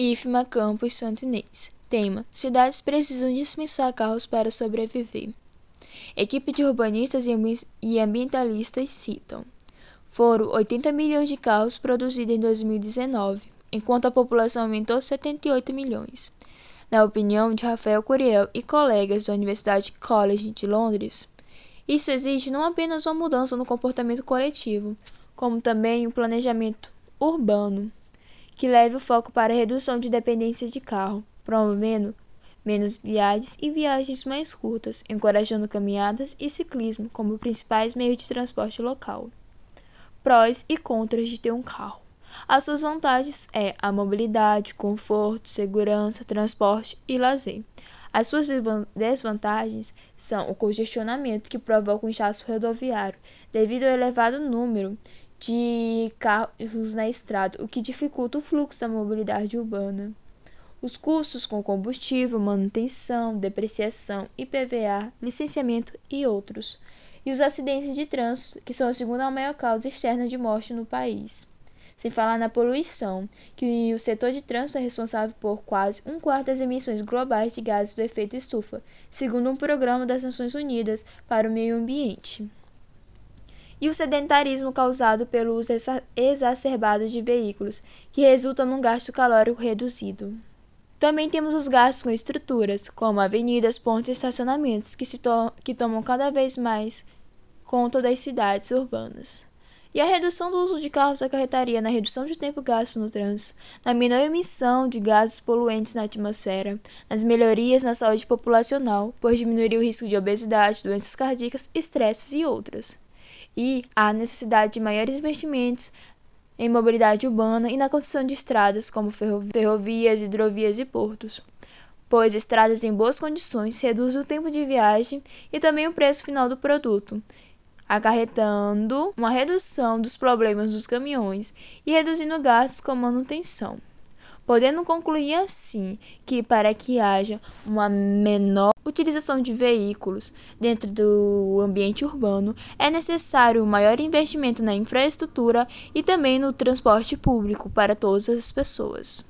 IFMA Campus Santo Inês. Tema: Cidades precisam dispensar carros para sobreviver. Equipe de urbanistas e ambientalistas citam: foram 80 milhões de carros produzidos em 2019, enquanto a população aumentou 78 milhões. Na opinião de Rafael Curiel e colegas da Universidade College de Londres, isso exige não apenas uma mudança no comportamento coletivo, como também um planejamento urbano que leve o foco para a redução de dependência de carro, promovendo menos viagens e viagens mais curtas, encorajando caminhadas e ciclismo como principais meios de transporte local. Prós e contras de ter um carro. As suas vantagens é a mobilidade, conforto, segurança, transporte e lazer. As suas desvantagens são o congestionamento que provoca o inchaço rodoviário, devido ao elevado número de carros na estrada, o que dificulta o fluxo da mobilidade urbana. Os custos com combustível, manutenção, depreciação, IPVA, licenciamento e outros. E os acidentes de trânsito, que são a segunda maior causa externa de morte no país. Sem falar na poluição, que o setor de trânsito é responsável por quase um quarto das emissões globais de gases do efeito estufa, segundo um programa das Nações Unidas para o Meio Ambiente e o sedentarismo causado pelo uso exacerbado de veículos, que resulta num gasto calórico reduzido. Também temos os gastos com estruturas, como avenidas, pontes e estacionamentos, que, to que tomam cada vez mais conta das cidades urbanas. E a redução do uso de carros acarretaria na redução de tempo gasto no trânsito, na menor emissão de gases poluentes na atmosfera, nas melhorias na saúde populacional, pois diminuiria o risco de obesidade, doenças cardíacas, estresses e outras e há necessidade de maiores investimentos em mobilidade urbana e na construção de estradas como ferrovias, hidrovias e portos, pois estradas em boas condições reduzem o tempo de viagem e também o preço final do produto, acarretando uma redução dos problemas dos caminhões e reduzindo gastos com manutenção podendo concluir assim que para que haja uma menor utilização de veículos dentro do ambiente urbano é necessário um maior investimento na infraestrutura e também no transporte público para todas as pessoas.